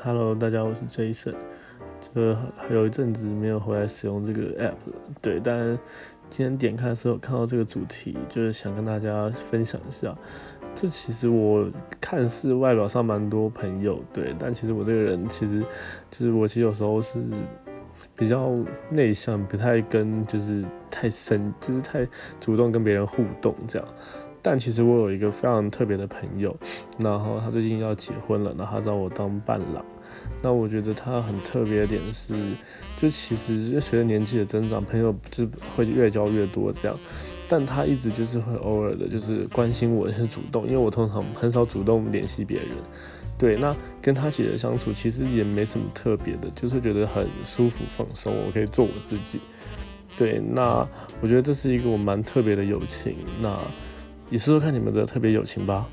Hello，大家，我是 Jason。就还有一阵子没有回来使用这个 app 了，对。但今天点开的时候看到这个主题，就是想跟大家分享一下。就其实我看似外表上蛮多朋友，对，但其实我这个人其实就是我其实有时候是比较内向，不太跟就是太深，就是太主动跟别人互动这样。但其实我有一个非常特别的朋友，然后他最近要结婚了，然后他找我当伴郎。那我觉得他很特别的点是，就其实随着年纪的增长，朋友就会越交越多这样。但他一直就是会偶尔的，就是关心我，很主动，因为我通常很少主动联系别人。对，那跟他姐的相处其实也没什么特别的，就是觉得很舒服放松，我可以做我自己。对，那我觉得这是一个我蛮特别的友情。那也说说看你们的特别友情吧。